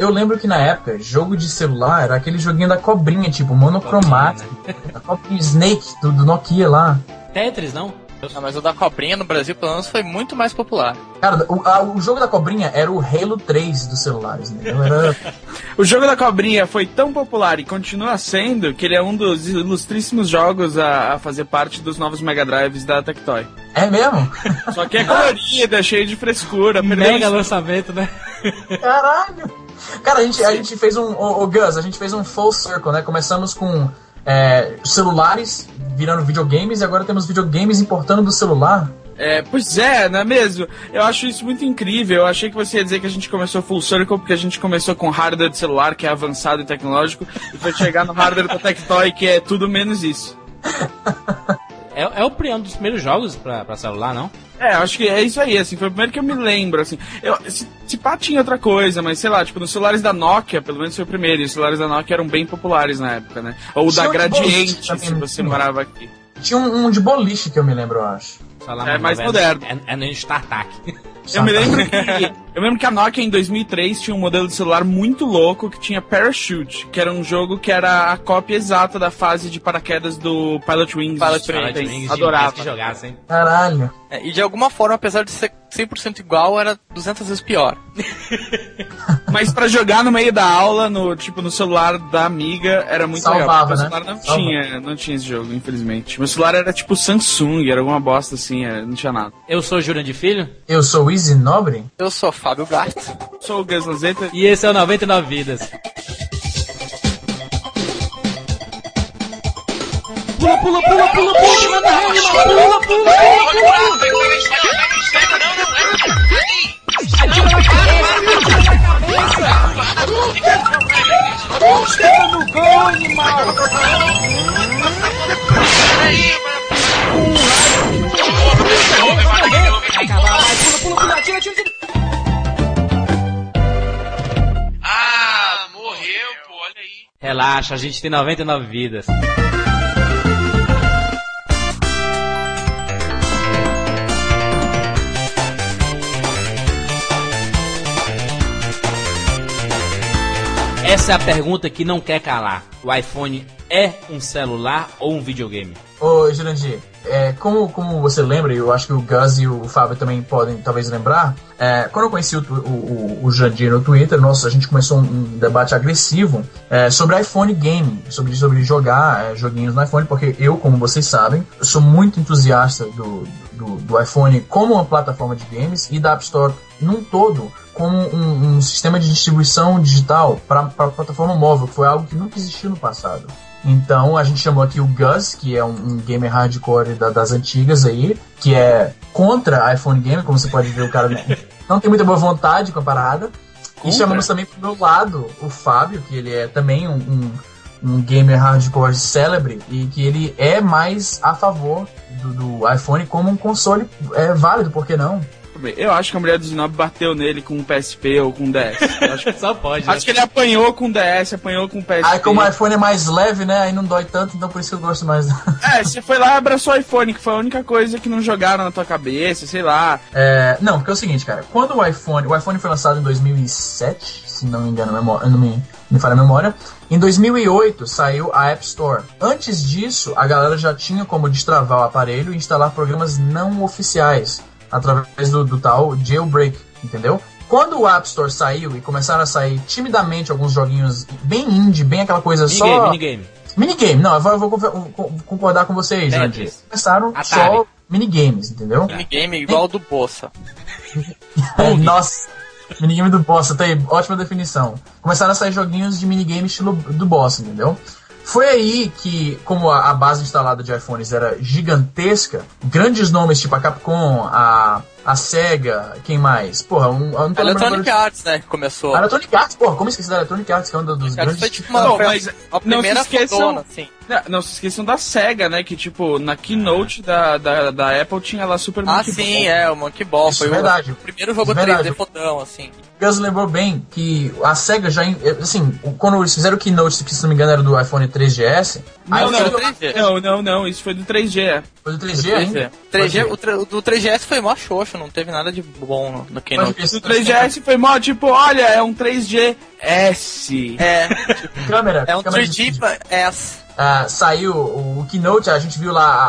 eu lembro que na época, jogo de celular era aquele joguinho da cobrinha, tipo, monocromático. A cobrinha Snake do, do Nokia lá. Tetris, não? Não, mas o da cobrinha no Brasil, pelo menos, foi muito mais popular. Cara, o, a- o jogo da cobrinha era o Halo 3 dos celulares, né? Era, O jogo da cobrinha foi tão popular e continua sendo que ele é um dos ilustríssimos jogos a, a fazer parte dos novos Mega Drives da Tectoy. é mesmo? Só que é colorido, é cheio de frescura. Mega lançamento, né? Caralho! Cara, a gente, a gente fez um. Ô, ô, Gus, a gente fez um full circle, né? Começamos com é, celulares virando videogames e agora temos videogames importando do celular. É, pois é, não é mesmo? Eu acho isso muito incrível. Eu achei que você ia dizer que a gente começou full circle porque a gente começou com hardware de celular, que é avançado e tecnológico, e foi chegar no hardware da Tectoy, que é tudo menos isso. É, é o pri- um dos primeiros jogos pra, pra celular, não? É, eu acho que é isso aí, assim, foi o primeiro que eu me lembro, assim. Eu, se, se pá tinha outra coisa, mas sei lá, tipo, nos celulares da Nokia, pelo menos foi o primeiro, e os celulares da Nokia eram bem populares na época, né? Ou o da um Gradiente, boliche se você morava aqui. Tinha um, um de boliche que eu me lembro, eu acho. É mais novo, moderno. É, é no StarTAC. Eu me lembro que eu me lembro que a Nokia em 2003 tinha um modelo de celular muito louco que tinha Parachute, que era um jogo que era a cópia exata da fase de paraquedas do Pilot Wings. Pilot Tem- Wings, Adorava. que jogassem. Caralho. É, e de alguma forma, apesar de ser 100% igual, era 200 vezes pior. Mas pra jogar no meio da aula, no tipo no celular da amiga, era muito Salvava, legal. Meu né? celular não Salva. tinha, não tinha esse jogo, infelizmente. Meu celular era tipo Samsung, era alguma bosta assim, é, não tinha nada. Eu sou Júnior de Filho Eu sou o Easy Nobre? Eu sou Fábio Gato. Sou o Gus Lanzetta. e esse é o 99 Vidas. Pula, pula, pula, pula, pula, manda rede, pula, pula, Atira na cabeça, atira na cabeça! Chega no gol, animal! Vai acabar, vai, pula, pula, pula, atira, atira, atira! Ah, morreu, pô, olha aí. Relaxa, a gente tem 99 vidas. Essa é a pergunta que não quer calar. O iPhone é um celular ou um videogame? Ô, Jurandir, é, como, como você lembra, e eu acho que o Gus e o Fábio também podem talvez lembrar, é, quando eu conheci o, o, o, Jurandir no Twitter, nossa, a gente começou um, debate agressivo é, sobre iPhone Gaming, sobre, sobre jogar é, joguinhos no iPhone, porque eu, como vocês sabem, sou muito entusiasta do, do, do iPhone como uma plataforma de games e da App Store num todo como um, um sistema de distribuição digital para a plataforma móvel, que foi algo que nunca existiu no passado. Então a gente chamou aqui o Gus, que é um, um gamer hardcore da- das antigas aí, que é contra iPhone Game, como você pode ver, o cara não- tem muita boa vontade com a parada. E chamamos também pro meu lado o Fábio, que ele é também um, um, um gamer hardcore célebre e que ele é mais a favor do, do iPhone como um console é válido, por que não? Eu acho que a mulher do Zinob bateu nele com um PSP ou com um DS. Eu acho, que- Só pode. né? acho que ele apanhou com um DS, apanhou com um PSP. Aí como o iPhone é mais leve, né? Aí não dói tanto, então por isso que eu gosto mais. É, você foi lá e abraçou o iPhone, que foi a única coisa que não jogaram na tua cabeça, sei lá. É, não, porque é o seguinte, cara. Quando o iPhone... O iPhone foi lançado em 2007, se não me engano, a memó- não me, me falha a memória. Em 2008 saiu a App Store. Antes disso, a galera já tinha como destravar o aparelho e instalar programas não oficiais através do, do tal jailbreak, entendeu? Quando o App Store saiu e começaram a sair timidamente alguns joguinhos bem indie, bem aquela coisa Minigame, só... minigame. Minigame, não, eu vou, eu vou concordar com vocês, Tetris. Jandir. Começaram Atari. só minigames, entendeu? Minigame igual ao do Bossa. É, nossa, minigame do boss, tá aí, ótima definição. Começaram a sair joguinhos de minigame estilo do boss, entendeu? Foi aí que, como a, base instalada de iPhones era gigantesca, grandes nomes tipo a Capcom, a, a SEGA, quem mais? Porra, um, eu não tô Electronic agora Arts, né, que começou. de- A Electronic Arts, porra, como esqueci da Electronic Arts, que é um dos Arts grandes... foi tipo uma, Não, foi mas a não primeira se esqueçam- fodona, assim. Não, não se esqueçam da SEGA, né? Que tipo, na keynote da, da, da Apple tinha lá Super Ah, Monkey sim, Ball. é, o Monkey Ball. Isso foi é o- verdade. o primeiro jogo Isso é verdade. 3D fodão, assim. Gus lembrou bem que a SEGA já, assim, quando eles fizeram o keynote, que se não me engano era do iPhone 3GS, aí Não, não, foi do 3G. não, não, não, isso foi do 3G. do 3G ainda. 3G, o, tre- o do 3GS foi mó xoxo. Xoxo, não teve nada de bom no, no Keynote. Mas- O 3GS foi mó, tipo, olha, é um 3GS. É, câmera, é um câmera de 3D vídeo. pra S. Ah, saiu o, o Keynote, a gente viu lá a,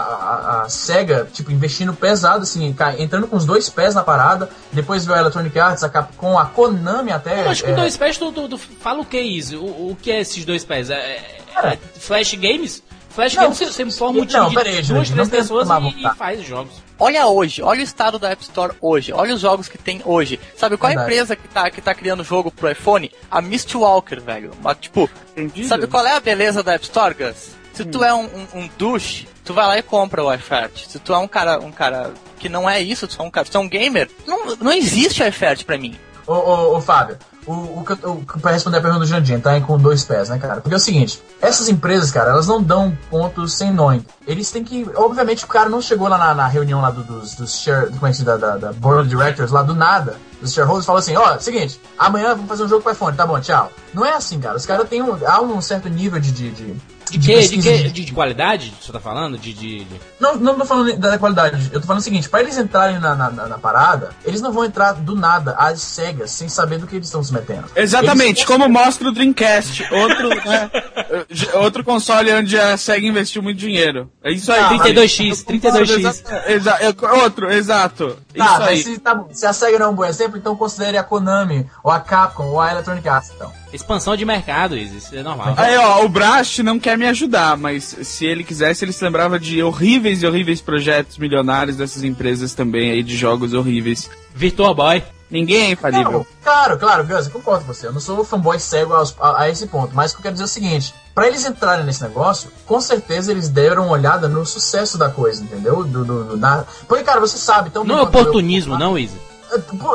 a- a SEGA, tipo, investindo pesado, assim, entrando com os dois pés na parada. Depois veio a Electronic Arts, a Capcom, a Konami até. Eu acho que é, dois pés, tu, tu- tu fala o que é isso? O, o que é esses dois pés? É, é- é Flash Games? Flash Não, Games você, um time não, de peraí, duas, três pessoas e, e faz jogos. Olha hoje, olha o estado da App Store hoje, olha os jogos que tem hoje. Sabe qual é a Verdade. empresa que tá, que tá criando jogo pro iPhone? A Mistwalker, velho. Mas, tipo, Entendido? sabe qual é a beleza da App Store, Gus? Se Hum. tu é um, um, um douche, tu vai lá e compra o iFert. Se tu é um cara, um cara que não é isso, tu é um cara, tu é um gamer, não, não existe iFert pra mim. Ô, ô, ô, Fábio, o, o, que o, pra responder a pergunta do Jandim, tá com dois pés, né, cara? Porque é o seguinte, essas empresas, cara, elas não dão pontos sem nome. Eles têm que. Obviamente, o cara não chegou lá na, na reunião lá do- dos, dos share, como é que da, da, da Board of Directors, lá do nada. Os shareholders falam assim: ó, seguinte, amanhã vamos fazer um jogo pro iPhone, tá bom, tchau. Não é assim, cara. Os caras têm um. Há um certo nível de. de, de De que? De, que? de- De, de qualidade? Você tá falando? De. de, de- Não, não tô falando da qualidade. Eu tô falando o seguinte: pra eles entrarem na, na, na- na parada, eles não vão entrar do nada, às cegas, sem saber do que eles estão se metendo. Exatamente, Eles- como mostra o Dreamcast, outro, né, outro console onde a SEGA investiu muito dinheiro. É isso aí. Ah, 32x, 32x. Exa- exa- é, outro, exato. Tá, isso aí. se, tá se a SEGA não é um bom exemplo, então considere a Konami, ou a Capcom, ou a Electronic Arts, então. Expansão de mercado, isso isso é normal. Aí, ó, o Brast não quer me ajudar, mas se ele quisesse, ele se lembrava de horríveis e horríveis projetos milionários dessas empresas também aí, de jogos horríveis. Virtua Boy. Ninguém é infalível. Não, claro, claro, Gus, eu concordo com você. Eu não sou fanboy cego aos- a, a esse ponto, mas o que eu quero dizer é o seguinte: pra eles entrarem nesse negócio, com certeza eles deram uma olhada no sucesso da coisa, entendeu? Do, do, do- na... Porque, cara, você sabe. Então, Não é oportunismo, não, Izzy?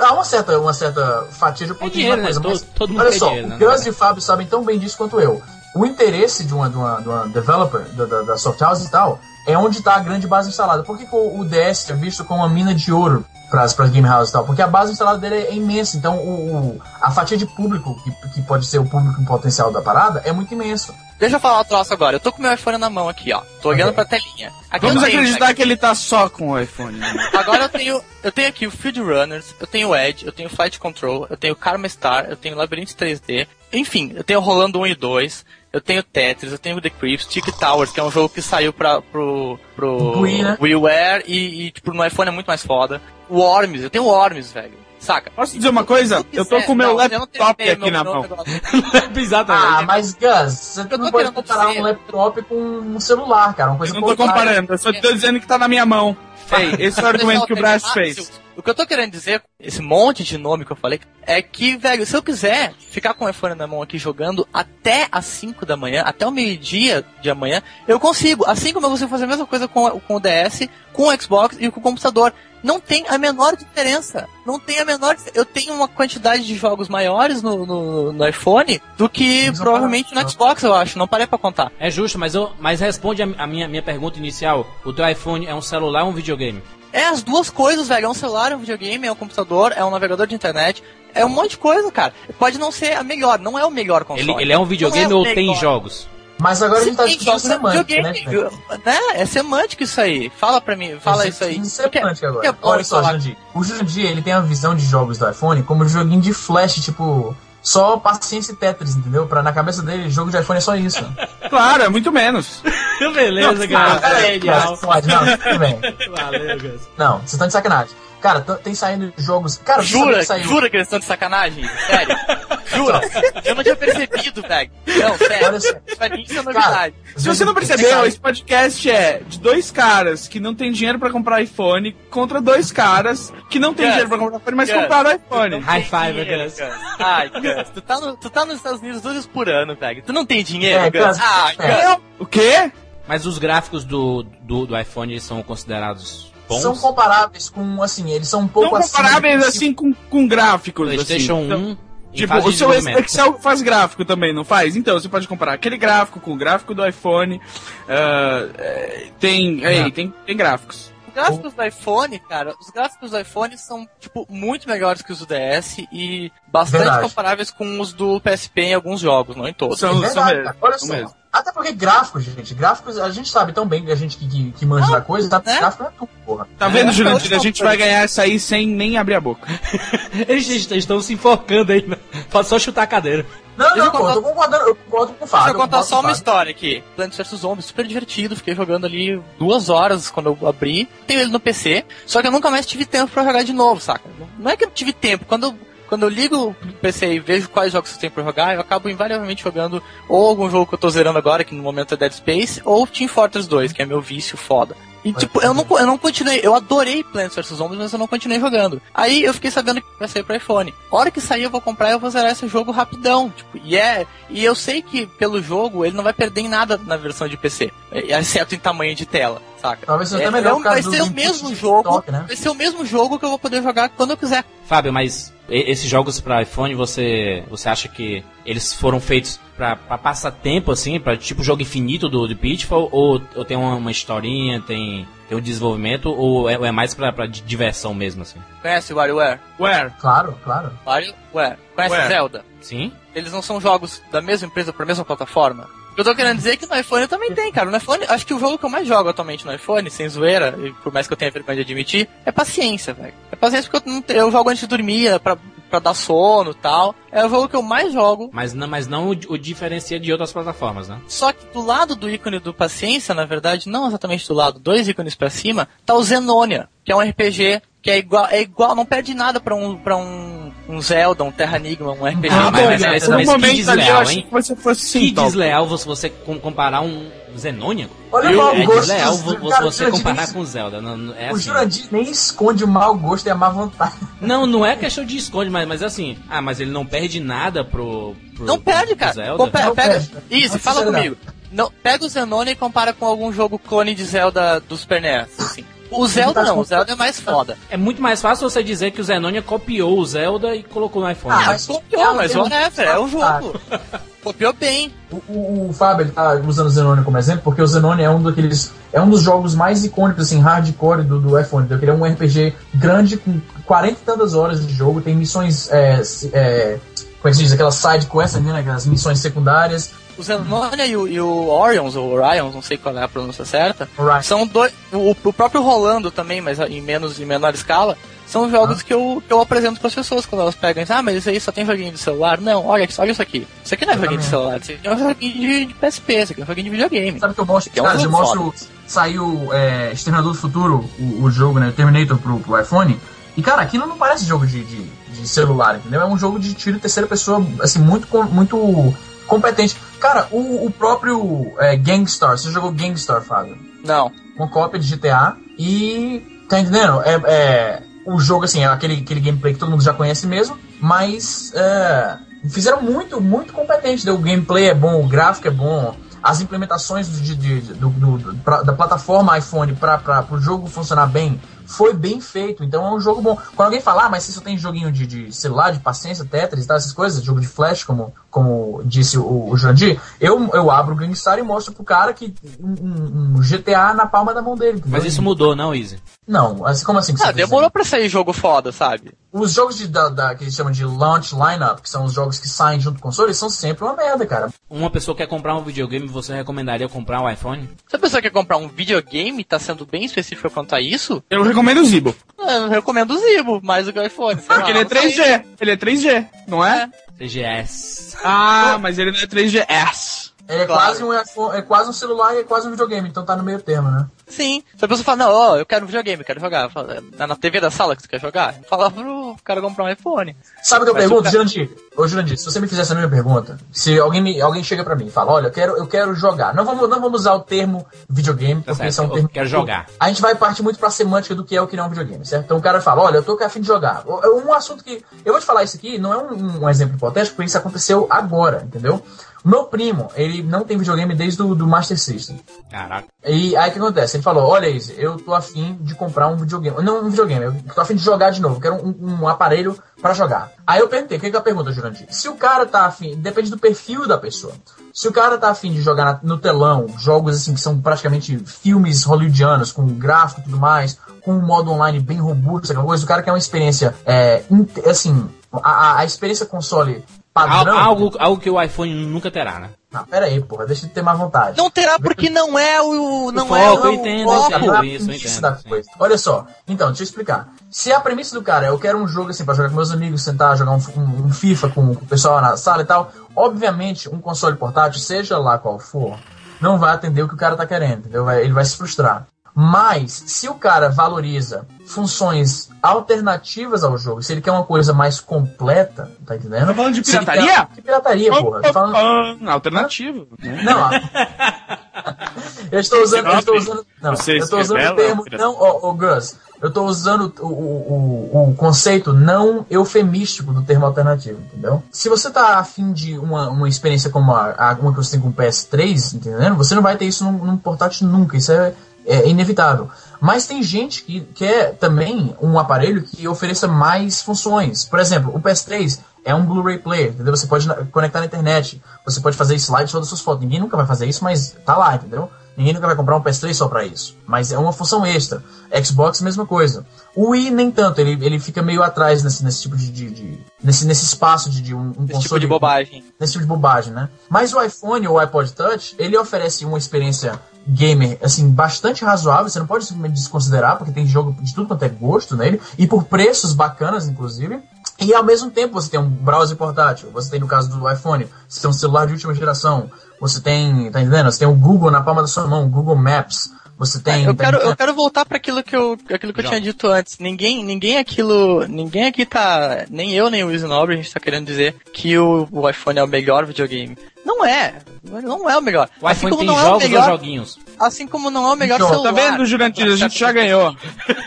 Há uma certa, uma certa fatia de É oportunismo na né? Todo, mas todo mundo Olha só, dinheiro, o né? Gus e o Fábio sabem tão bem disso quanto eu. O interesse de uma, de uma, de uma developer, da, da, da Soft House e tal, é onde está a grande base instalada. Por que, que o, o DS é visto como uma mina de ouro para as game houses e tal? Porque a base instalada dele é imensa. Então, o, o- a fatia de público, que, que pode ser o público potencial da parada, é muito imenso. Deixa eu falar um troço agora. Eu tô com meu iPhone na mão aqui, ó. Tô olhando pra telinha. Aqui Vamos tenho, acreditar que ele tá só com o iPhone. né? Agora eu tenho, eu tenho aqui o Field Runners, eu tenho o Edge, eu tenho o Flight Control, eu tenho o Karma Star, eu tenho o Labyrinth 3D. Enfim, eu tenho o Rolando 1 e 2, eu tenho Tetris, eu tenho The Crypt, Tick Towers, que é um jogo que saiu pra, pro, pro né? WiiWare e, e, tipo, no iPhone é muito mais foda. O Worms, eu tenho o Worms, velho. Saca? Posso dizer uma coisa? Se Eu tô com o meu não, eu laptop aqui meu- na mão. Exatamente. Ah, mas Gus, você Eu não pode comparar dizer. um laptop com um celular, cara. Uma coisa Eu não tô comparando, eu só tô dizendo que tá na minha mão. Ei, esse é o argumento que o Brast fez. O que eu tô querendo dizer, esse monte de nome que eu falei, é que, velho, se eu quiser ficar com o iPhone na mão aqui jogando até as 5 da manhã, até o meio-dia de amanhã, eu consigo. Assim como eu consigo fazer a mesma coisa com, com o DS, com o Xbox e com o computador. Não tem a menor diferença. Não tem a menor diferença. Eu tenho uma quantidade de jogos maiores no, no, no iPhone do que Mas provavelmente para- no Xbox, eu acho. Não parei pra contar. É justo, mas, eu, mas responde a, a minha, minha pergunta inicial. O teu iPhone é um celular ou um videogame? É as duas coisas, velho. É um celular, é um videogame, é um computador, é um navegador de internet. É um monte de coisa, cara. Pode não ser a melhor, não é o melhor console. Ele, ele é um videogame Não é ou tem jogos? Mas agora a gente tá Sim, discutindo é semântica, né? videogame, né? É semântico isso aí. Fala pra mim, fala isso aí. Porque- Semântica porque agora. é Olha só, Jandir. O Jandir, ele tem a visão de jogos do iPhone como joguinho de flash, tipo... Só paciência e Tetris, entendeu? Pra, na cabeça dele, jogo de iPhone é só isso. Claro, é muito menos. Beleza, Ah, cara. pode, não, tudo bem. Valeu, Gus. Não, vocês estão de sacanagem. Cara, tem saindo jogos... Cara, Jura, que saiu... jura que eles estão de sacanagem? Sério? Jura? Eu não tinha percebido, velho. Não, sério. Olha só. Pra mim isso é novidade. Se você não percebeu, esse podcast é de dois caras que não tem dinheiro pra comprar iPhone contra dois caras que não tem Yes. dinheiro pra comprar iPhone, mas Yes. compraram iPhone. High five, Gus. Ai, Gus, tu tá, no, tu tá nos Estados Unidos duas vezes por ano, velho. Tu não tem dinheiro, É, Gus? Gus, Ah, é. Gus. O quê? Mas os gráficos do, do, do iPhone são considerados bons? São comparáveis com, assim, eles são um pouco acima comparáveis do- assim com, com gráficos. PlayStation assim. Então, 1 em Tipo, o de seu. Excel faz gráfico também, não faz? Então, você pode comparar aquele gráfico com o gráfico do iPhone. é, tem, tem, tem gráficos. Os gráficos do iPhone, cara, os gráficos do iPhone são, tipo, muito melhores que os do DS e bastante Verdade. comparáveis com os do PSP em alguns jogos, não em todos. São, É são verdade, mesmo. Olha são só. mesmo. Até porque gráficos, gente, gráficos, a gente sabe tão bem, a gente que, que, que manja da coisa, tá? né? Gráfico é tudo, porra. Tá vendo, É, Jurandir? eu A gente vai ganhar essa aí sem nem abrir a boca. Eles estão se enforcando aí. né? Pode só chutar a cadeira. Não, Deixa não, eu contar- eu tô concordando, eu concordo com o Fábio. Deixa eu contar só uma história aqui. Plants vs Zombies, super divertido. Fiquei jogando ali duas horas quando eu abri. Tenho ele no PC. Só que eu nunca mais tive tempo pra jogar de novo, saca? Não é que eu tive tempo. Quando eu, quando eu ligo o PC e vejo quais jogos eu tenho pra jogar, eu acabo invariavelmente jogando ou algum jogo que eu tô zerando agora, que no momento é Dead Space, ou Team Fortress 2, que é meu vício foda. E tipo, eu não, eu não continuei, eu adorei Plants vs Zombies, mas eu não continuei jogando. Aí eu fiquei sabendo que vai sair pro iPhone. A hora que sair eu vou comprar e eu vou zerar esse jogo rapidão. Tipo, e é. E eu sei que pelo jogo ele não vai perder em nada na versão de PC. é, Exceto em tamanho de tela, saca? Talvez seja É, melhor vai ser o mesmo jogo. TikTok, né? Vai ser o mesmo jogo que eu vou poder jogar quando eu quiser. Fábio, mas esses jogos pra iPhone, você, você acha que eles foram feitos pra, pra passar tempo, assim, pra tipo jogo infinito do, do Pitfall, ou, ou tem uma, uma historinha, tem, tem um desenvolvimento, ou é, ou é mais pra, pra di- diversão mesmo, assim? Conhece o WarioWare? Where? Claro, claro. WarioWare. Conhece Ware. Zelda? Sim? Eles não são jogos da mesma empresa pra mesma plataforma? O que eu tô querendo dizer é que no iPhone também tem, cara. No iPhone, acho que o jogo que eu mais jogo atualmente no iPhone, sem zoeira, e por mais que eu tenha vergonha de admitir, é paciência, velho. É paciência porque eu, não, eu jogo antes de dormir, é pra, pra dar sono e tal. É o jogo que eu mais jogo. Mas não, mas não o, o diferencia de outras plataformas, né? Só que do lado do ícone do paciência, na verdade, não exatamente do lado, dois ícones pra cima, tá o Zenonia, que é um RPG que é igual, é igual, não perde nada pra um, pra um, um Zelda, um Terra Enigma, um RPG. Ah, mas- mas- mas- um mas que ali desleal, hein? que você fosse Que sim, top. desleal você, você com- comparar um Zenônia? Olha Eu- o mau é gosto. desleal cara, você Jurandir comparar nem- com Zelda. Não, não- é O assim. Jurandir nem esconde o mau gosto e a má vontade. Não, não é questão de esconde, mas, mas assim, ah, mas ele não perde nada pro. pro Não perde, pro cara. Zelda. Compa- Não pega, perde. Isso, fala comigo. Não, pega o Zenonia e compara com algum jogo clone de Zelda do Super NES. Assim. O Zelda não, o Zelda é mais foda. É muito mais fácil você dizer que o Zenonia copiou o Zelda e colocou no iPhone. Ah, né? Mas- copiou, é, mas um- whatever, é o jogo. Copiou bem. O, o, o Fábio ele tá usando o Zenone como exemplo, porque o Zenone é um daqueles. É um dos jogos mais icônicos, assim, hardcore do, do iPhone. Ele é um RPG grande com 40 e tantas horas de jogo, tem missões. É, é, como é que se diz? Aquelas side quests, né? Aquelas missões secundárias. O Zenonia e o, e o Orions, ou Orions, não sei qual é a pronúncia certa, Right. são dois. O, o próprio Rolando também, mas em menos em menor escala, são jogos que, eu, que eu apresento para as pessoas quando elas pegam e dizem, ah, mas isso aí só tem joguinho de celular. Não, olha, olha isso aqui. Isso aqui não é joguinho de celular, isso aqui é um joguinho de, PSP, isso aqui é um joguinho de videogame. Sabe que eu mostro? É um cara, eu mostro. Saiu é, Exterminador do Futuro, o, o jogo, né? Terminator pro, pro iPhone. E, cara, aquilo não parece jogo de, de, de celular, entendeu? É um jogo de tiro em terceira pessoa, assim, muito, muito competente. Cara, o, o próprio é, Gangstar, você jogou Gangstar, Fábio? Não. Uma cópia de GTA e. Tá entendendo? É, é, o jogo, assim, é aquele, aquele gameplay que todo mundo já conhece mesmo, mas é, fizeram muito, muito competente. O gameplay é bom, o gráfico é bom, as implementações de, de- de- do- do- pra- da plataforma iPhone para o jogo funcionar bem foi bem feito. Então é um jogo bom. Quando alguém fala, ah, mas você só tem joguinho de, de celular, de paciência, Tetris e tal, essas coisas, jogo de flash, como, como disse o, o Jandir, eu, eu abro o GameStar e mostro pro cara que um, um- GTA na palma da mão dele. Mas isso mudou, não, Easy? Não, assim, como assim? que Ah, você demorou pra sair jogo foda, sabe? os jogos de, da, da- que eles chamam de launch lineup, que são os jogos que saem junto com o console, são sempre uma merda, cara. Uma pessoa quer comprar um videogame, você recomendaria comprar um iPhone? Se a pessoa quer comprar um videogame, tá sendo bem específico quanto a isso, Eu recomendo o Zibo. eu recomendo o Zibo, mais do que o iPhone. sei Porque lá, ele é não sei. 3G. Ele é 3G, não é? TGS. Ah, mas ele não é 3GS. Ele é, Claro. quase um, iPhone- é quase um celular e é quase um videogame, então tá no meio termo, né? Sim. Se a pessoa fala, não, ó, eu quero um videogame, eu quero jogar. Fala, "É na TV da sala que você quer jogar? Fala pro cara comprar um iPhone. Sabe o que eu Mas pergunto, Jurandir? Ô, Jurandir, se você me fizesse a mesma pergunta, se alguém, me, alguém chega pra mim e fala, olha, eu quero, eu quero jogar. Não vamos, não vamos usar o termo videogame, porque certo, isso é um eu termo... quero jogar. A gente vai partir muito pra semântica do que é o que não é um videogame, certo? Então o cara fala, olha, eu tô a fim de jogar. Um assunto que... Eu vou te falar isso aqui, não é um, um exemplo hipotético, porque isso aconteceu agora, entendeu? Meu primo, ele não tem videogame desde o do Master System. Caraca. E aí o que acontece? Ele falou, olha Izzy, eu tô afim de comprar um videogame. Não um videogame, eu tô afim de jogar de novo, eu quero um, um aparelho pra jogar. Aí eu perguntei, o que, que é a pergunta, Jurandir? Se o cara tá afim, depende do perfil da pessoa. Se o cara tá afim de jogar na- no telão, jogos assim que são praticamente filmes hollywoodianos, com gráfico e tudo mais, com um modo online bem robusto, aquela coisa, o cara quer uma experiência, é, assim, a, a- a experiência console padrão... Algo, algo que o iPhone nunca terá, né? Ah, pera aí, porra, deixa de ter má vontade. Não terá porque não é o. Não O é foco, o. eu entendo, foco. eu entendo. Não é a isso, da coisa. Olha só, então, deixa eu explicar. Se a premissa do cara é eu quero um jogo assim pra jogar com meus amigos, sentar, jogar um, um- um FIFA com, com o pessoal na sala e tal, obviamente um console portátil, seja lá qual for, não vai atender o que o cara tá querendo, entendeu? Vai- ele vai se frustrar. Mas, se o cara valoriza funções alternativas ao jogo, se ele quer uma coisa mais completa, tá entendendo? Tá falando de pirataria? quer- Que pirataria, porra? Tô falando, Alternativo. né? não, eu estou usando, eu estou usando, não, eu estou usando o termo, filha? não, ô, ô, Gus, eu estou usando o, o, o, o conceito não eufemístico do termo alternativo, entendeu? Se você tá afim de uma, uma experiência como a, a uma que você tem com o PS3, entendendo? Você não vai ter isso num, num portátil nunca, isso é, é inevitável. Mas tem gente que quer também um aparelho que ofereça mais funções. Por exemplo, o PS3 é um Blu-ray player, entendeu? Você pode conectar na internet, você pode fazer slide todas as suas fotos. Ninguém nunca vai fazer isso, mas tá lá, entendeu? Ninguém nunca vai comprar um PS3 só pra isso. Mas é uma função extra. Xbox, mesma coisa. O Wii, nem tanto. Ele, ele fica meio atrás nesse, nesse tipo de... de- de- nesse, nesse espaço de, de um, um Esse tipo de bobagem. nesse tipo de bobagem, né? Mas o iPhone ou o iPod Touch, ele oferece uma experiência gamer, assim, bastante razoável. Você não pode simplesmente desconsiderar, porque tem jogo de tudo quanto é gosto nele, e por preços bacanas, inclusive. E ao mesmo tempo você tem um browser portátil, você tem no caso do iPhone, você tem um celular de última geração, você tem, tá entendendo? Você tem o Google na palma da sua mão, o Google Maps, você tem... Eu tá quero, eu quero voltar para aquilo que eu, aquilo que eu tinha dito antes. Ninguém, ninguém aquilo, ninguém aqui tá, nem eu nem o Easy Nobre, a gente tá querendo dizer que o, o iPhone é o melhor videogame. Não é, não é o melhor. O iPhone tem não é o jogos ou melhor, joguinhos? assim como não é o melhor Então, celular. Tá vendo, Jurandir? A gente já ganhou.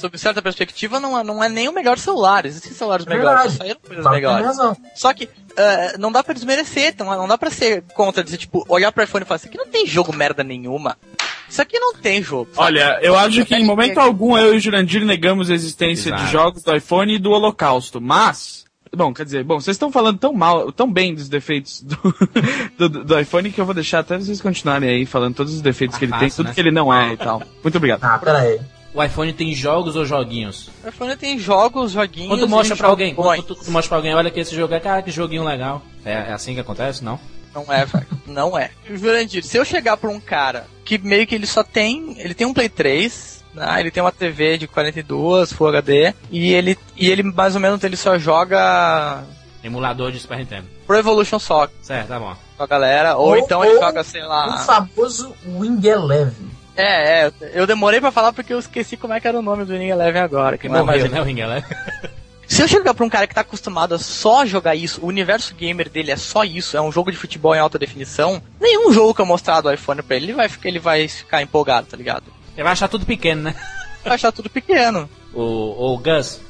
Sob certa perspectiva, não é, não é nem o melhor celular. Existem celulares É melhores, saíram coisas tem melhores. razão. Só que eh, não dá pra desmerecer, então, não dá pra ser contra, dizer, tipo, olhar pro iPhone e falar, isso aqui não tem jogo merda nenhuma. Isso aqui não tem jogo. sabe? Olha, eu acho que em momento algum eu e o Jurandir negamos a existência Exato. de jogos do iPhone e do Holocausto, mas. Bom, quer dizer, bom, vocês estão falando tão mal, tão bem dos defeitos do, do, do iPhone que eu vou deixar até vocês continuarem aí falando todos os defeitos que ele tem, fácil, tudo né? que ele não é e tal. Muito obrigado. Ah, pera aí. O iPhone tem jogos ou joguinhos? O iPhone tem jogos, joguinhos. Quando tu mostra pra alguém, quando tu, tu mostra pra alguém, olha que esse jogo é, cara, que joguinho legal. É, é assim que acontece, não? Não é, velho. Não é. Jurandir, se eu chegar pra um cara que meio que ele só tem. Ele tem um Play 3, né? Ele tem uma TV de 42 Full HD. E ele, e ele mais ou menos ele só joga Emulador de Super Nintendo. Pro Evolution Soccer Certo, tá bom. com a galera. Ou, Ou- então ele ou joga, sei O lá. famoso Wing Eleven. É, é. Eu demorei pra falar porque eu esqueci como é que era o nome do Winning Eleven agora. Que não é mais né, o Ringelé? Se eu chegar pra um cara que tá acostumado a só jogar isso, o universo gamer dele é só isso, é um jogo de futebol em alta definição, nenhum jogo que eu mostrar do iPhone pra ele, ele vai, ficar- ele vai ficar empolgado, tá ligado? Ele vai achar tudo pequeno, né? Vai achar tudo pequeno. O, o Gus,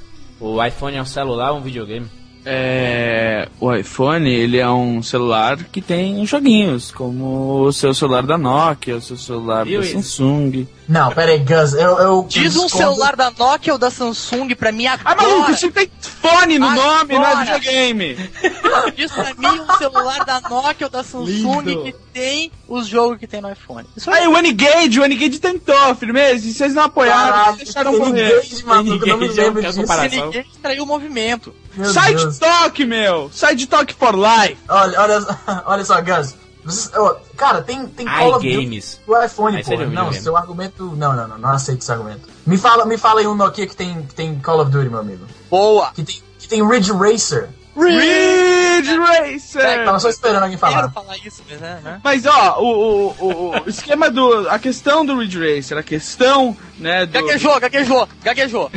o iPhone é um celular ou um videogame? É, o iPhone, ele é um celular que tem joguinhos, como o seu celular da Nokia, o seu celular Viu da isso? Samsung. Não, pera aí, Gus, eu... eu Diz um discordo- celular da Nokia ou da Samsung pra mim Ah, agora. maluco, isso tem fone no Agora! nome, não é videogame. Diz pra mim um celular da Nokia ou da Samsung Lindo. que tem os jogos que tem no iPhone. Isso Aí o N-Gage, o N-Gage tentou, firmeza, e vocês não apoiaram, Caralho, deixaram ninguém morrer. de maluco, eu não me Ninguém lembro disso. ninguém extraiu o movimento. Meu Sai Deus. de toque, meu! Sai de toque for life! Olha, olha, olha só, Gus. Cara, tem, tem Call of Duty iGames. do iPhone, pô. Não, videogame. seu argumento. Não, não, não, não aceito esse argumento. Me fala, me fala aí um Nokia que tem, que tem Call of Duty, meu amigo. Boa! Que tem, que tem Ridge Racer. Ridge Racer! Tava só esperando alguém Quero falar. falar isso, mas né? né? Mas ó, o, o, o, o esquema do. A questão do Ridge Racer, a questão, né, do. Gaguejou, gaguejou, gaguejou.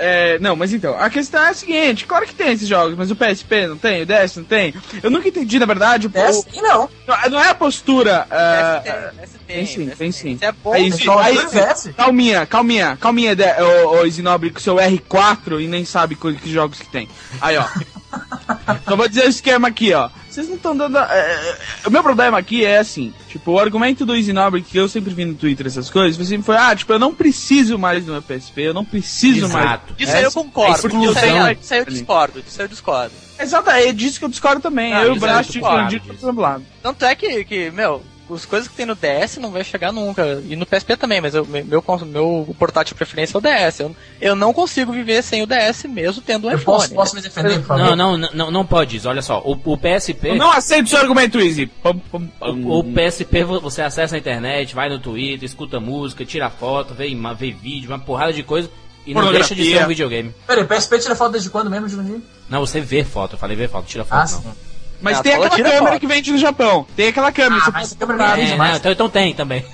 É, não, mas então, a questão é a seguinte, claro que tem esses jogos, mas o PSP não tem, o DS não tem. Eu nunca entendi, na verdade, o, Essa e não. o- não é a postura. ah, Esse tem sim, tem sim. Isso é bom. Aí, Tem sim, aí, sim. DS. Calminha, calminha, calminha, de, ô, ô Isinobre, com seu R4 e nem sabe que jogos que tem. Aí, ó. Só vou dizer o esquema aqui, ó. Vocês não estão dando. é, é, o meu problema aqui é assim: tipo, o argumento do Isinobre que eu sempre vi no Twitter, essas coisas, sempre foi: ah, tipo, eu não preciso mais do meu PSP, eu não preciso mais. Exato. Disso aí eu concordo. Disso aí, disso aí eu discordo. Disso aí eu discordo. Exato, é disso que eu discordo também. Ah, eu e o isso entendi disso. pro lado. Tanto é que, que meu, as coisas que tem no DS não vai chegar nunca. E no PSP também, mas eu, meu, meu portátil de preferência é o DS. Eu, eu não consigo viver sem o DS mesmo tendo um Eu iPhone. posso, posso me defender, por favor? Não, não, não, não, não pode isso. Olha só, o, o PSP. Eu não aceito seu argumento, pum. O, o PSP vo- você acessa a internet, vai no Twitter, escuta música, tira foto, vê, vê vídeo, uma porrada de coisa e não deixa de ser um videogame. Peraí, PSP tira foto desde quando mesmo, Juninho? Não, você vê foto, eu falei ver foto, tira foto Ah, não. sim. Mas Ah, tem aquela câmera foto. que vende no Japão. Tem aquela câmera. Ah, mas câmera É, não, então, então tem também.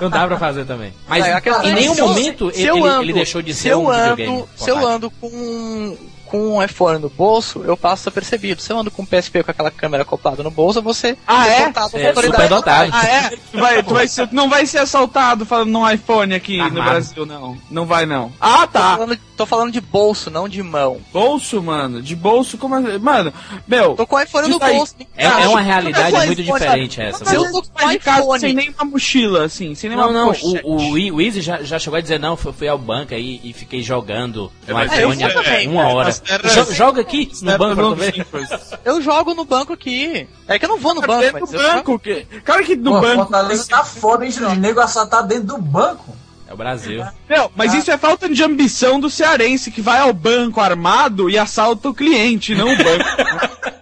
não dá pra fazer também. Mas É, em é, nenhum momento se ele, eu ele- ando- ele deixou de se ser eu um ando, videogame. Se eu ando com, com um iPhone no bolso, eu passo apercebido. Se eu ando com um PSP com aquela câmera acoplada no bolso, você Ah, é? Você é autoridade. superdotado. Ah, é? Tu, vai, tu, vai ser, não vai ser assaltado falando num iPhone aqui no. Brasil, não. Não vai, não. Ah, Tô tá. falando, tô falando de bolso, não de mão. Bolso, mano. De bolso, como assim? Mano, meu. Tô com o iPhone no aí. bolso. É, é uma realidade muito iPhone, diferente essa. Se eu tô com iPhone, sem nem uma mochila, assim, sem nem Não, uma não, o, o, Easy já, já chegou a dizer, não, fui, fui ao banco aí e fiquei jogando no mas iPhone também, uma hora. Mas Jo- joga aqui no banco. Simples. eu jogo no banco aqui. É que eu não vou no banco, Dentro mas do banco, que... Cara que no Pô, banco... Fortaleza tá foda, hein? O nego assaltar dentro do banco. É o Brasil. Não, mas Ah. isso é falta de ambição do cearense, que vai ao banco armado e assalta o cliente, não o banco.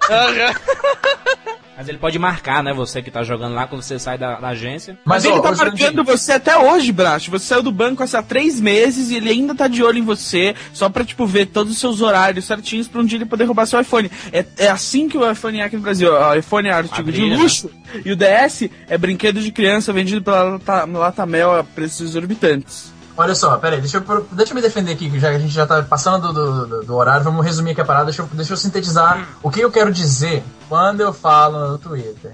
Mas ele pode marcar, né? Você que tá jogando lá quando você sai da, da agência. Mas, ó, ele tá ô, Jurandir, marcando você até hoje, Bracho. Você saiu do banco há três meses e ele ainda tá de olho em você, só pra, tipo, ver todos os seus horários certinhos pra um dia ele poder roubar seu iPhone. É, é assim que o iPhone é aqui no Brasil. O iPhone é artigo de Abrilha, luxo e o DS é brinquedo de criança vendido pela Lata- Latamel a preços exorbitantes. Olha só, peraí, deixa eu, deixa eu me defender aqui, que já, a gente já tá passando do, do, do- horário, vamos resumir aqui a parada, deixa eu, deixa eu sintetizar o que eu quero dizer quando eu falo no Twitter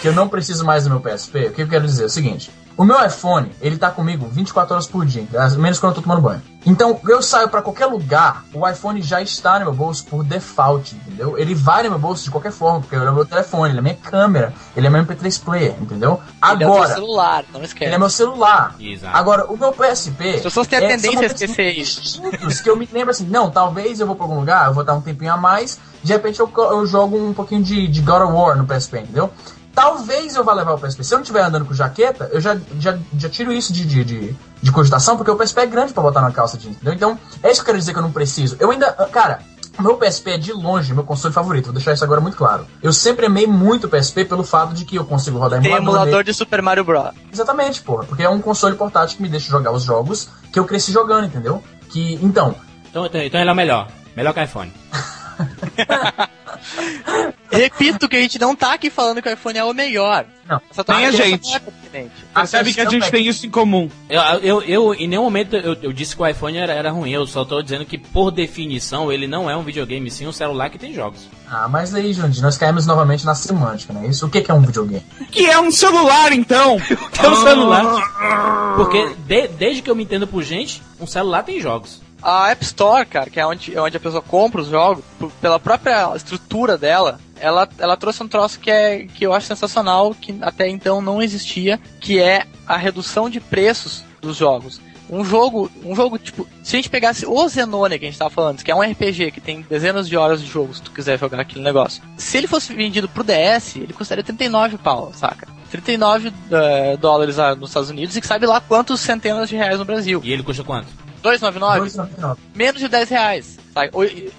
que eu não preciso mais do meu PSP. O que eu quero dizer é o seguinte: o meu iPhone, ele tá comigo 24 horas por dia, menos quando eu tô tomando banho. Então, eu saio pra qualquer lugar, o iPhone já está no meu bolso por default, entendeu? Ele vai no meu bolso de qualquer forma, porque ele é meu telefone, ele é minha câmera, ele é meu MP3 player, entendeu? Ele é o Agora, seu celular, não esquece. ele é meu celular. Exato. Agora, o meu PSP. As pessoas têm a é- tendência são a esquecer isso. que eu me lembro assim, não, talvez eu vou pra algum lugar, eu vou dar um tempinho a mais, de repente eu, eu jogo um pouquinho de, de God of War no PSP, entendeu? Talvez eu vá levar o PSP. Se eu não estiver andando com jaqueta, eu já, já, já tiro isso de, de, de, de cogitação, porque o PSP é grande pra botar na calça jeans, entendeu? Então, é isso que eu quero dizer que eu não preciso. Eu ainda. Cara, o meu PSP é de longe meu console favorito, vou deixar isso agora muito claro. Eu sempre amei muito o PSP pelo fato de que eu consigo rodar Tem emulador emulador nele. de Super Mario Bros. Exatamente, porra. Porque é um console portátil que me deixa jogar os jogos que eu cresci jogando, entendeu? Que, então, Então, então, então ele é o melhor. Melhor que o iPhone. Repito que a gente não tá aqui falando que o iPhone é o melhor. Não. Essa tua Nem a gente. é. Percebe que a gente tem isso em comum. Eu, eu, eu em nenhum momento eu, eu disse que o iPhone era, era ruim, eu só tô dizendo que, por definição, ele não é um videogame, sim um celular que tem jogos. Ah, mas aí, Jandir, nós caímos novamente na semântica, né? Isso, o que que é um videogame? Que é um celular, então! Tem um celular. Porque de- desde que eu me entendo por gente, um celular tem jogos. A App Store, cara, que é onde, é onde a pessoa compra os jogos, pela própria estrutura dela, ela, ela trouxe um troço que, é, que eu acho sensacional, que até então não existia, que é a redução de preços dos jogos. Um jogo, um jogo tipo, se a gente pegasse o Zenone que a gente tava falando, que é um RPG que tem dezenas de horas de jogo, se tu quiser jogar aquele negócio. Se ele fosse vendido pro DS, ele custaria 39 pau, saca? 39 eh, dólares lá nos Estados Unidos e que sabe lá quantos centenas de reais no Brasil. E ele custa quanto? 299? 2,99. menos de 10 reais.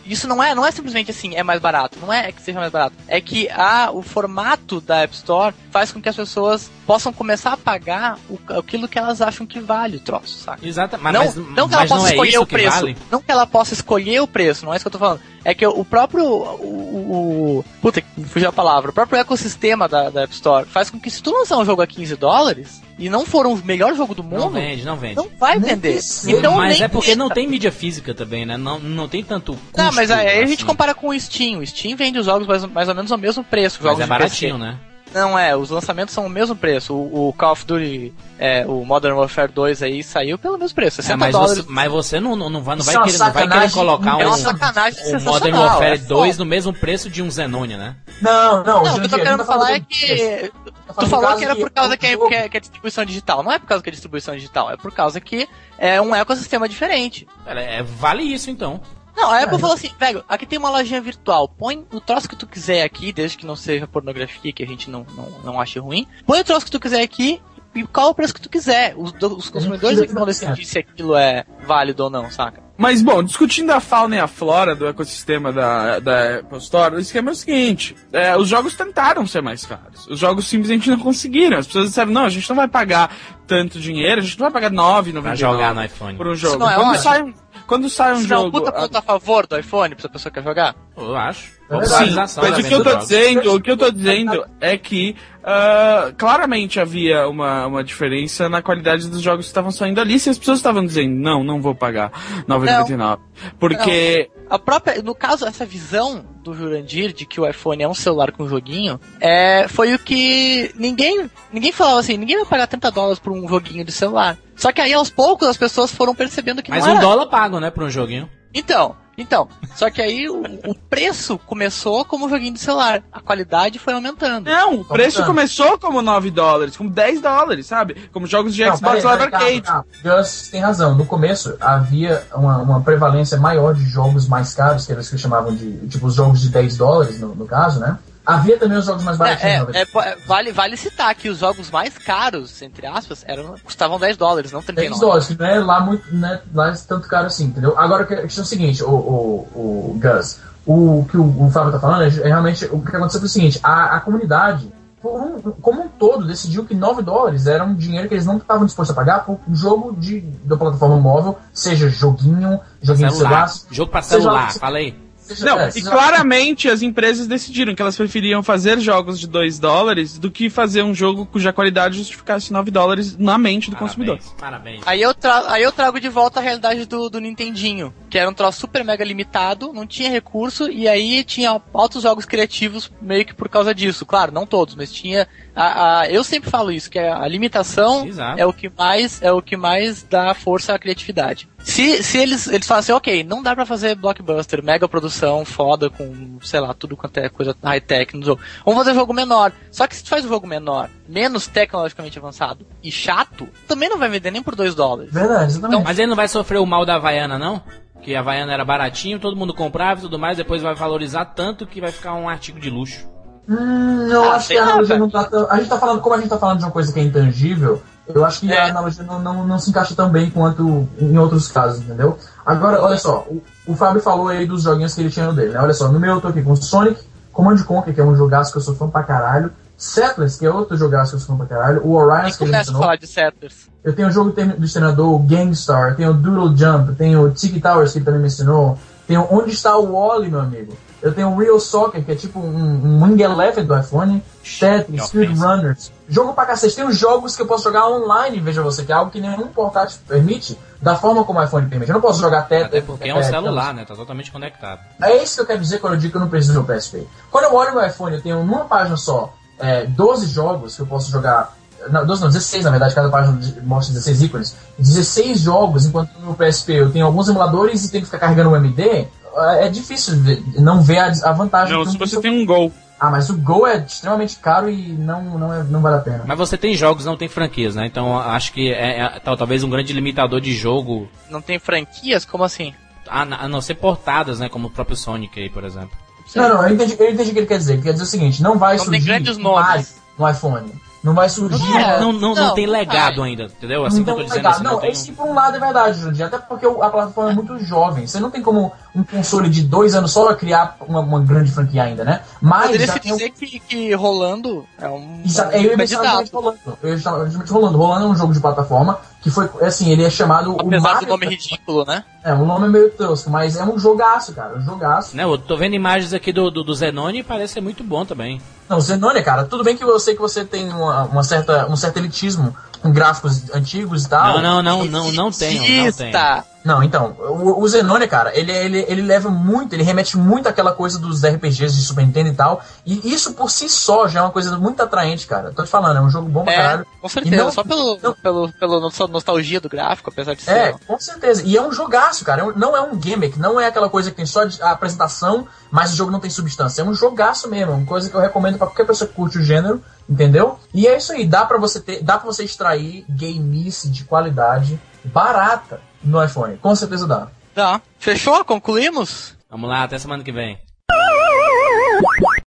Isso não é, não é simplesmente assim, é mais barato. Não é que seja mais barato. É que a, o formato da App Store faz com que as pessoas possam começar a pagar o, aquilo que elas acham que vale o troço, saca? Exato, mas não, mas, não que ela mas possa não é escolher isso o preço. vale. Não que ela possa escolher o preço, não é isso que eu tô falando. É que o próprio. O, o- o- puta, que fugiu a palavra. O próprio ecossistema da, da App Store faz com que se tu lançar um jogo a 15 dólares e não for o melhor jogo do Não mundo, vende, não vende. não vai Nem vender. precisa. Então, mas nem é porque não tem mídia física também, né? Não, não tem tanto custo. Não, mas aí a gente assim. compara com o Steam. O Steam vende os jogos mais, mais ou menos ao mesmo preço. Mas Jogos é baratinho, PC. né? Não é, os lançamentos são o mesmo preço. O, o Call of Duty, é, o Modern Warfare 2 aí saiu pelo mesmo preço, 60 É, mas, dólares. você, mas você não, não, não vai, não Isso vai, é querer, não vai querer colocar É um, um Modern Warfare é 2 foda. no mesmo preço de um Zenonia, né? Não, não, Não, o que eu tô querendo tá falar é que. Tu falou que era por causa que é, que, é, que é distribuição digital. Não é por causa que é distribuição digital, é por causa que é um ecossistema diferente. É, vale isso então. Não, a Apple É. falou assim, velho, aqui tem uma lojinha virtual, põe o troço que tu quiser aqui, desde que não seja pornografia, que a gente não, não, não ache ruim, põe o troço que tu quiser aqui e qual o preço que tu quiser. Os, os consumidores é que vão decidir se aquilo é válido ou não, saca? Mas, bom, discutindo a fauna e a flora do ecossistema da, da Apple Store, o esquema é o seguinte: é, os jogos tentaram ser mais caros. Os jogos simplesmente não conseguiram. As pessoas disseram, não, a gente não vai pagar tanto dinheiro, a gente não vai pagar 9,99 Pra jogar no iPhone. por um jogo. não é quando, ótimo? sai, um- quando sai um Isso não é jogo. puta a- ponto a favor do iPhone, pra pessoa que quer jogar? Eu acho. É. Sim, mas o que venda eu tô dizendo, o que eu tô dizendo é que ah, claramente havia uma, uma diferença na qualidade dos jogos que estavam saindo ali. Se as pessoas estavam dizendo, não, não vou pagar 9,99. Porque. A própria, no caso, essa visão do Jurandir de que o iPhone é um celular com joguinho, é, foi o que ninguém, ninguém falava assim, ninguém vai pagar 30 dólares por um joguinho de celular. Só que aí aos poucos as pessoas foram percebendo que Mas não um era. dólar pago, né, por um joguinho. Então, então, só que aí o, o preço começou como joguinho de celular, a qualidade foi aumentando. Não, o preço Aumentando. começou como 9 dólares, como 10 dólares, sabe? Como jogos de Não, Xbox Live Arcade. calma, calma. Gus tem razão. No começo havia uma, uma prevalência maior de jogos mais caros, que eles que chamavam de, tipo, os jogos de 10 dólares, no, no caso, né? Havia também os jogos mais baratinhos. É, é, é, vale, vale citar que os jogos mais caros, entre aspas, eram, custavam 10 dólares, não 10 39. dólares, que não é lá muito, não é lá tanto caro assim, entendeu? Agora, a questão é o seguinte, o, o, o Gus, o que o, o Fábio tá falando é, é realmente, o que aconteceu foi o seguinte, a, a comunidade, um- como um todo, decidiu que 9 dólares era um dinheiro que eles não estavam dispostos a pagar por um jogo de, da plataforma móvel, seja joguinho, joguinho de Celular. celular, Jogo pra Seja- celular, falei. Não, é, e claramente as empresas decidiram que elas preferiam fazer jogos de 2 dólares do que fazer um jogo cuja qualidade justificasse 9 dólares na mente do consumidor. Parabéns, parabéns. Aí eu, aí eu trago de volta a realidade do, do Nintendinho, que era um troço super mega limitado, não tinha recurso, e aí tinha altos jogos criativos meio que por causa disso. Claro, não todos, mas tinha. A, a- eu sempre falo isso, que a limitação Exato. é o que mais é o que mais dá força à criatividade. Se, se eles, eles falam assim, ok, não dá pra fazer blockbuster, mega produção, foda, com, sei lá, tudo quanto é coisa high-tech no jogo. Vamos fazer um jogo menor. Só que se tu faz um jogo menor, menos tecnologicamente avançado e chato, também não vai vender nem por 2 dólares. Verdade, exatamente. Mas ele não vai sofrer o mal da Havaiana, não? Que a Havaiana era baratinho, todo mundo comprava e tudo mais, depois vai valorizar tanto que vai ficar um artigo de luxo. Hum, eu Ah, acho que a analogia não tá tão. A gente tá falando, como a gente tá falando de uma coisa que é intangível, eu acho que É. a analogia não, não, não se encaixa tão bem quanto em outros casos, entendeu? Agora, olha só, o, o Fábio falou aí dos joguinhos que ele tinha no dele, né? Olha só, no meu eu tô aqui com Sonic, Command Conquer, que é um jogaço que eu sou fã pra caralho, Settlers, que é outro jogaço que eu sou fã pra caralho, o Orion, que ele mencionou. falar de Settlers. Eu tenho o jogo do exterminador, o Gangstar, tenho o Doodle Jump, tenho o Tiki Towers, que ele também mencionou, tenho Onde Está o Wally, meu amigo. Eu tenho o Real Soccer, que é tipo um, um Wing Eleven do iPhone, Tetris, Speed. Runners. Jogo pra cacete. Tem os jogos que eu posso jogar online, veja você, que é algo que nenhum portátil permite, da forma como o iPhone permite. Eu não posso jogar Tetris. Até porque é um é, celular, né? Tá totalmente conectado. é isso que eu quero dizer quando eu digo que eu não preciso do PSP. Quando eu olho meu iPhone, eu tenho numa página só é, 12 jogos que eu posso jogar. Não, 12 não, 16 na verdade, cada página mostra 16 ícones. 16 jogos, enquanto no meu PSP eu tenho alguns emuladores e tenho que ficar carregando o MD. É é difícil ver- não ver a, a vantagem. Não, se você tem um gol. Ah, mas o Go é extremamente caro e não, não, é, não vale a pena. Mas você tem jogos, não tem franquias, né? Então acho que é, é tal- talvez um grande limitador de jogo, Não tem franquias? Como assim? a, a não ser portadas, né? Como o próprio Sonic aí, por exemplo. Não, não, eu entendi, eu entendi o que ele quer dizer. Ele quer dizer o seguinte, não vai Não tem surgir grandes um nomes. No iPhone. Não vai surgir... É, não, não, não, não, tem não legado vai. ainda, entendeu? Assim que eu Então, tô dizendo legal. assim, não, não tem... esse por um lado é verdade, Jurandir. Até porque o- a plataforma é muito jovem. Você não tem como um console de dois anos só criar uma, uma grande franquia ainda, né? Mas Poderia já se tem um- dizer que, que rolando é um, Exa- um eu ia mencionar rolando. Eu ia rolando. Rolando é um jogo de plataforma que foi, assim, ele é chamado o Apesar Mario- do nome ridículo, né? É, o nome é meio tosco, mas é um jogaço, cara. Um jogaço. Né, eu tô vendo imagens aqui do, do, do Zenone e parece ser muito bom também. Não, Zenônia, cara, tudo bem que eu sei que você tem uma, uma certa, um certo elitismo com gráficos antigos e tal. Não, não, não, não, não tenho, não. Não, então, o, o Zenônia, cara, ele, ele, ele leva muito, ele remete muito àquela coisa dos RPGs de Super Nintendo e tal. E isso por si só já é uma coisa muito atraente, cara. Tô te falando, é um jogo bom pra É, caralho. com certeza. E não- Só pelo, não- pelo, pelo nossa nostalgia do gráfico, apesar de ser. É, com certeza. E é um jogaço, cara. É Não é um gimmick, não é aquela coisa que tem só de- a apresentação, mas o jogo não tem substância. É um jogaço mesmo, uma coisa que eu recomendo pra qualquer pessoa que curte o gênero, entendeu? E é isso aí, dá pra você ter, dá para você extrair gameice de qualidade barata no iPhone. Com certeza dá. Tá. Fechou? Concluímos? Vamos lá, até semana que vem.